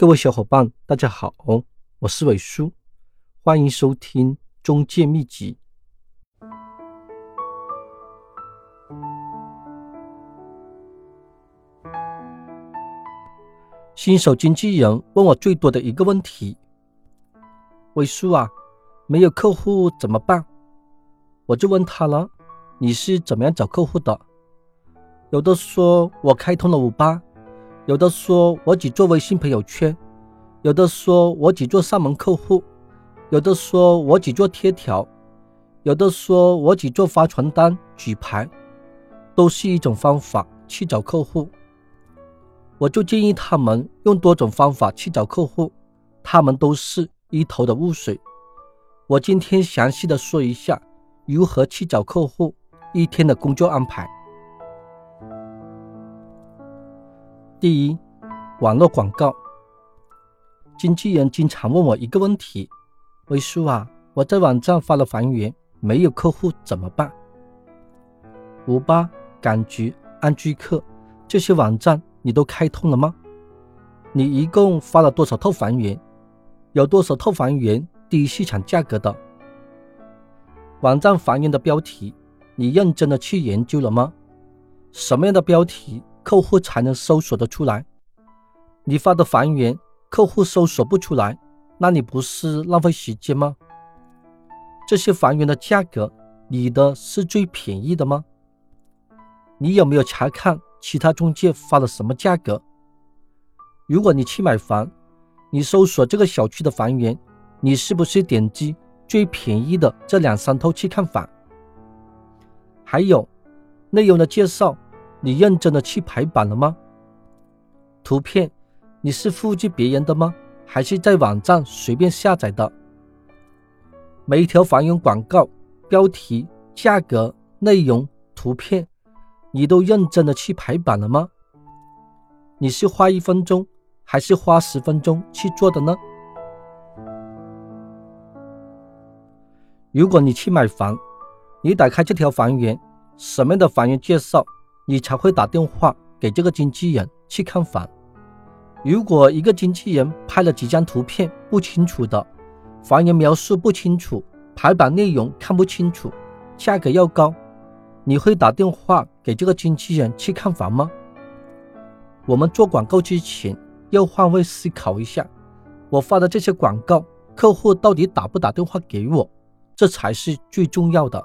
各位小伙伴，大家好，我是伟叔，欢迎收听中介秘籍。新手经纪人问我最多的一个问题：伟叔啊，没有客户怎么办？我就问他了，你是怎么样找客户的？有的说我开通了五八。有的说我只做微信朋友圈，有的说我只做上门客户，有的说我只做贴条，有的说我只做发传单、举牌，都是一种方法去找客户。我就建议他们用多种方法去找客户，他们都是一头的雾水。我今天详细的说一下如何去找客户，一天的工作安排。第一，网络广告。经纪人经常问我一个问题：“魏叔啊，我在网站发了房源，没有客户怎么办？”五八、赶局、安居客这些网站你都开通了吗？你一共发了多少套房源？有多少套房源低于市场价格的？网站房源的标题，你认真的去研究了吗？什么样的标题？客户才能搜索得出来。你发的房源，客户搜索不出来，那你不是浪费时间吗？这些房源的价格，你的是最便宜的吗？你有没有查看其他中介发了什么价格？如果你去买房，你搜索这个小区的房源，你是不是点击最便宜的这两三套去看房？还有内容的介绍。你认真的去排版了吗？图片你是复制别人的吗？还是在网站随便下载的？每一条房源广告标题、价格、内容、图片，你都认真的去排版了吗？你是花一分钟还是花十分钟去做的呢？如果你去买房，你打开这条房源，什么样的房源介绍？你才会打电话给这个经纪人去看房。如果一个经纪人拍了几张图片不清楚的，房源描述不清楚，排版内容看不清楚，价格又高，你会打电话给这个经纪人去看房吗？我们做广告之前要换位思考一下，我发的这些广告，客户到底打不打电话给我，这才是最重要的。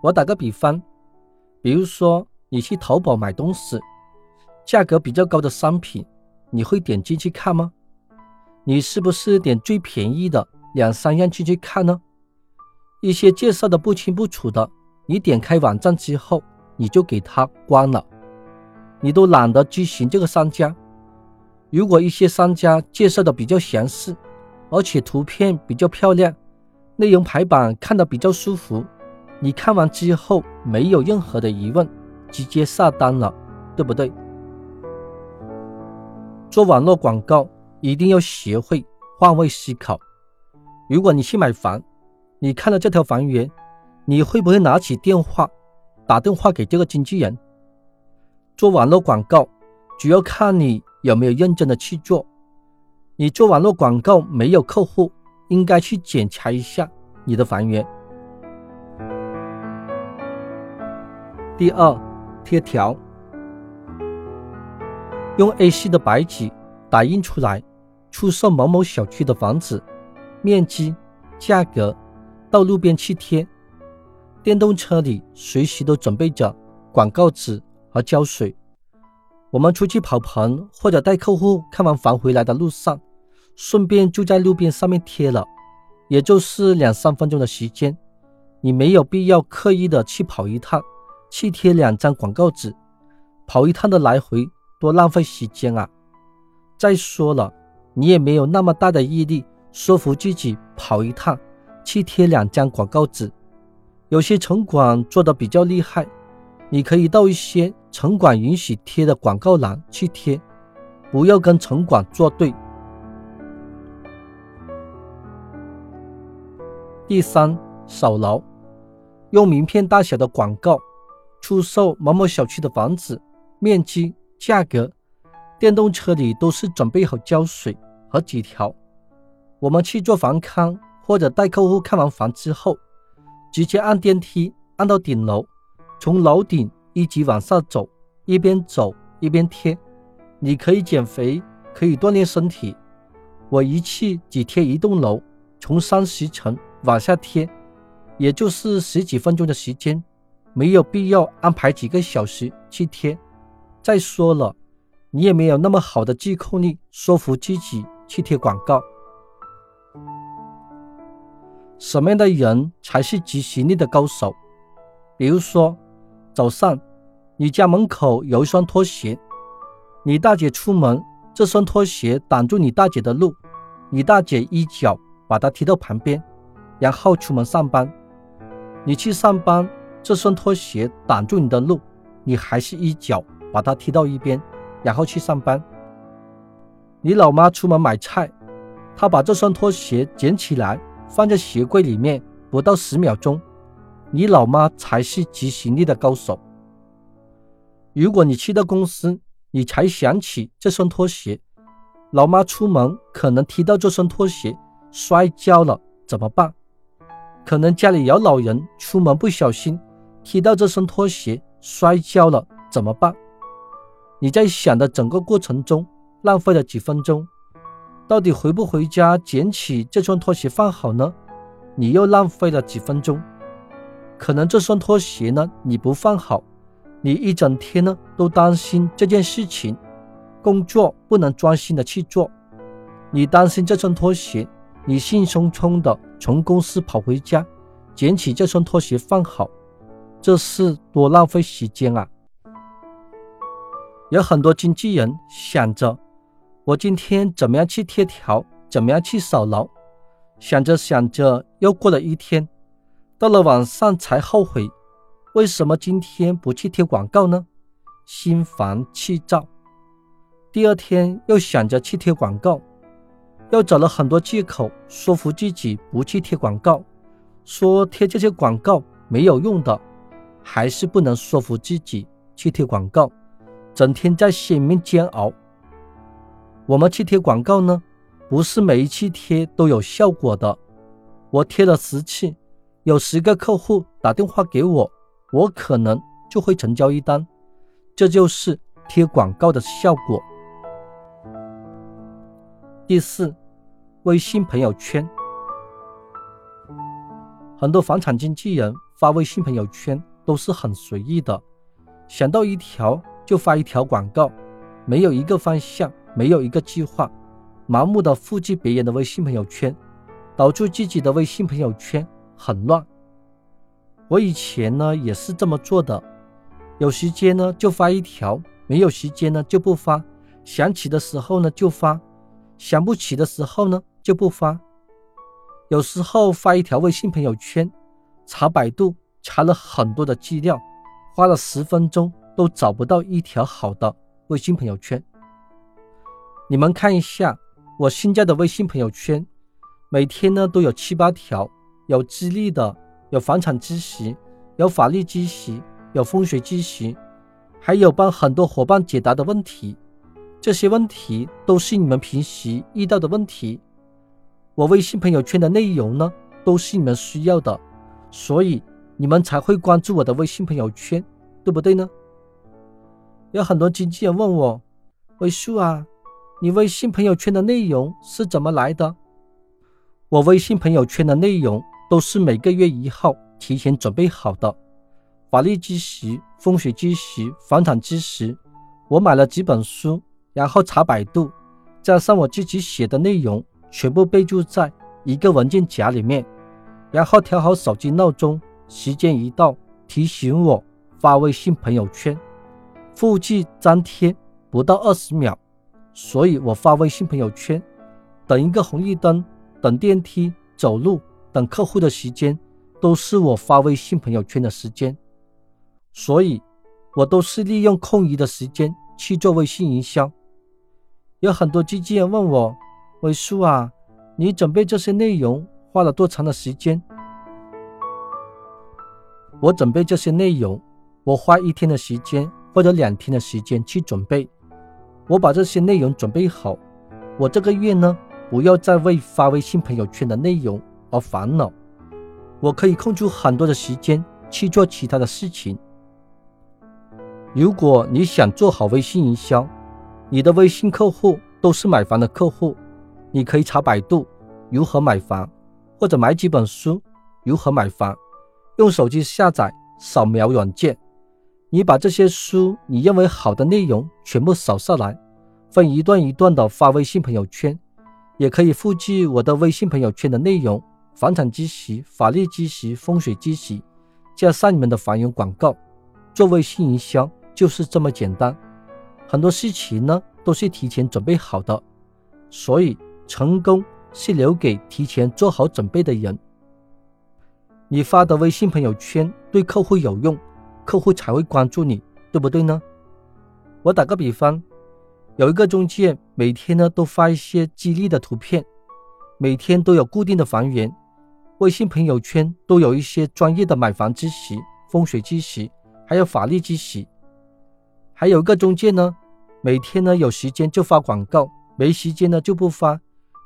我打个比方。比如说，你去淘宝买东西，价格比较高的商品，你会点进去看吗？你是不是点最便宜的两三样进去看呢？一些介绍的不清不楚的，你点开网站之后，你就给他关了，你都懒得咨询这个商家。如果一些商家介绍的比较详细，而且图片比较漂亮，内容排版看的比较舒服。你看完之后没有任何的疑问，直接下单了，对不对？做网络广告一定要学会换位思考。如果你去买房，你看了这条房源，你会不会拿起电话打电话给这个经纪人？做网络广告主要看你有没有认真的去做。你做网络广告没有客户，应该去检查一下你的房源。第二，贴条，用 A4 的白纸打印出来，出售某某小区的房子，面积、价格，到路边去贴。电动车里随时都准备着广告纸和胶水。我们出去跑棚或者带客户看完房回来的路上，顺便就在路边上面贴了，也就是两三分钟的时间，你没有必要刻意的去跑一趟。去贴两张广告纸，跑一趟的来回多浪费时间啊！再说了，你也没有那么大的毅力说服自己跑一趟去贴两张广告纸。有些城管做的比较厉害，你可以到一些城管允许贴的广告栏去贴，不要跟城管作对。第三，少劳，用名片大小的广告。出售某某小区的房子，面积、价格，电动车里都是准备好胶水和纸条。我们去做房看或者带客户看完房之后，直接按电梯按到顶楼，从楼顶一直往下走，一边走一边贴。你可以减肥，可以锻炼身体。我一去只贴一栋楼，从三十层往下贴，也就是十几分钟的时间，没有必要安排几个小时去贴。再说了，你也没有那么好的自控力，说服自己去贴广告。什么样的人才是执行力的高手？比如说，早上你家门口有一双拖鞋，你大姐出门，这双拖鞋挡住你大姐的路，你大姐一脚把它踢到旁边，然后出门上班。你去上班，这双拖鞋挡住你的路，你还是一脚把它踢到一边，然后去上班。你老妈出门买菜，她把这双拖鞋捡起来。放在鞋柜里面不到十秒钟，你老妈才是执行力的高手。如果你去到公司，你才想起这双拖鞋，老妈出门可能踢到这双拖鞋摔跤了，怎么办？可能家里有老人出门不小心踢到这双拖鞋摔跤了，怎么办？你在想的整个过程中浪费了几分钟。到底回不回家捡起这双拖鞋放好呢？你又浪费了几分钟。可能这双拖鞋呢，你不放好，你一整天呢都担心这件事情，工作不能专心的去做。你担心这双拖鞋，你兴冲冲的从公司跑回家，捡起这双拖鞋放好，这是多浪费时间啊！有很多经纪人想着。我今天怎么样去贴条？怎么样去扫楼？想着想着，又过了一天，到了晚上才后悔，为什么今天不去贴广告呢？心烦气躁。第二天又想着去贴广告，又找了很多借口说服自己不去贴广告，说贴这些广告没有用的，还是不能说服自己去贴广告，整天在心里面煎熬。我们去贴广告呢，不是每一期贴都有效果的。我贴了十次，有十个客户打电话给我，我可能就会成交一单。这就是贴广告的效果。第四，微信朋友圈，很多房产经纪人发微信朋友圈都是很随意的，想到一条就发一条广告，没有一个方向。没有一个计划，盲目的复制别人的微信朋友圈，导致自己的微信朋友圈很乱。我以前呢也是这么做的，有时间呢就发一条，没有时间呢就不发，想起的时候呢就发，想不起的时候呢就不发。有时候发一条微信朋友圈，查百度查了很多的资料，花了十分钟都找不到一条好的微信朋友圈。你们看一下我现在的微信朋友圈，每天呢都有七八条，有资历的，有房产知识，有法律知识，有风水知识，还有帮很多伙伴解答的问题。这些问题都是你们平时遇到的问题。我微信朋友圈的内容呢，都是你们需要的，所以你们才会关注我的微信朋友圈，对不对呢？有很多经纪人问我，微叔啊。你微信朋友圈的内容是怎么来的？我微信朋友圈的内容都是每个月一号提前准备好的，法律知识、风水知识、房产知识，我买了几本书，然后查百度，加上我自己写的内容，全部备注在一个文件夹里面，然后调好手机闹钟，时间一到提醒我发微信朋友圈，复制粘贴不到二十秒。所以我发微信朋友圈，等一个红绿灯，等电梯，走路，等客户的时间，都是我发微信朋友圈的时间。所以，我都是利用空余的时间去做微信营销。有很多经纪人问我：“伟叔啊，你准备这些内容花了多长的时间？”我准备这些内容，我花一天的时间或者两天的时间去准备。我把这些内容准备好，我这个月呢，不要再为发微信朋友圈的内容而烦恼，我可以空出很多的时间去做其他的事情。如果你想做好微信营销，你的微信客户都是买房的客户，你可以查百度如何买房，或者买几本书如何买房，用手机下载扫描软件。你把这些书你认为好的内容全部扫下来，分一段一段的发微信朋友圈，也可以复制我的微信朋友圈的内容，房产知识、法律知识、风水知识，加上你们的房源广告，做微信营销就是这么简单。很多事情呢都是提前准备好的，所以成功是留给提前做好准备的人。你发的微信朋友圈对客户有用。客户才会关注你，对不对呢？我打个比方，有一个中介每天呢都发一些激励的图片，每天都有固定的房源，微信朋友圈都有一些专业的买房知识、风水知识，还有法律知识。还有一个中介呢，每天呢有时间就发广告，没时间呢就不发，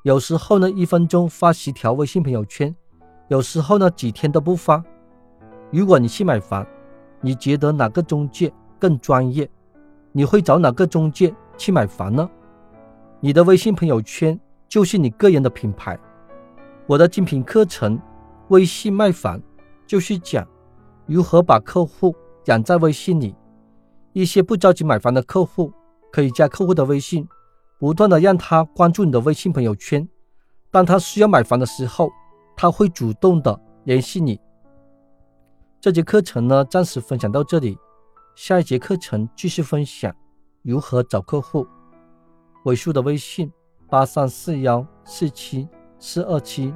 有时候呢一分钟发十条微信朋友圈，有时候呢几天都不发。如果你去买房，你觉得哪个中介更专业？你会找哪个中介去买房呢？你的微信朋友圈就是你个人的品牌。我的精品课程《微信卖房》就是讲如何把客户养在微信里。一些不着急买房的客户可以加客户的微信，不断的让他关注你的微信朋友圈。当他需要买房的时候，他会主动的联系你。这节课程呢，暂时分享到这里。下一节课程继续分享如何找客户。尾数的微信：八三四幺四七四二七。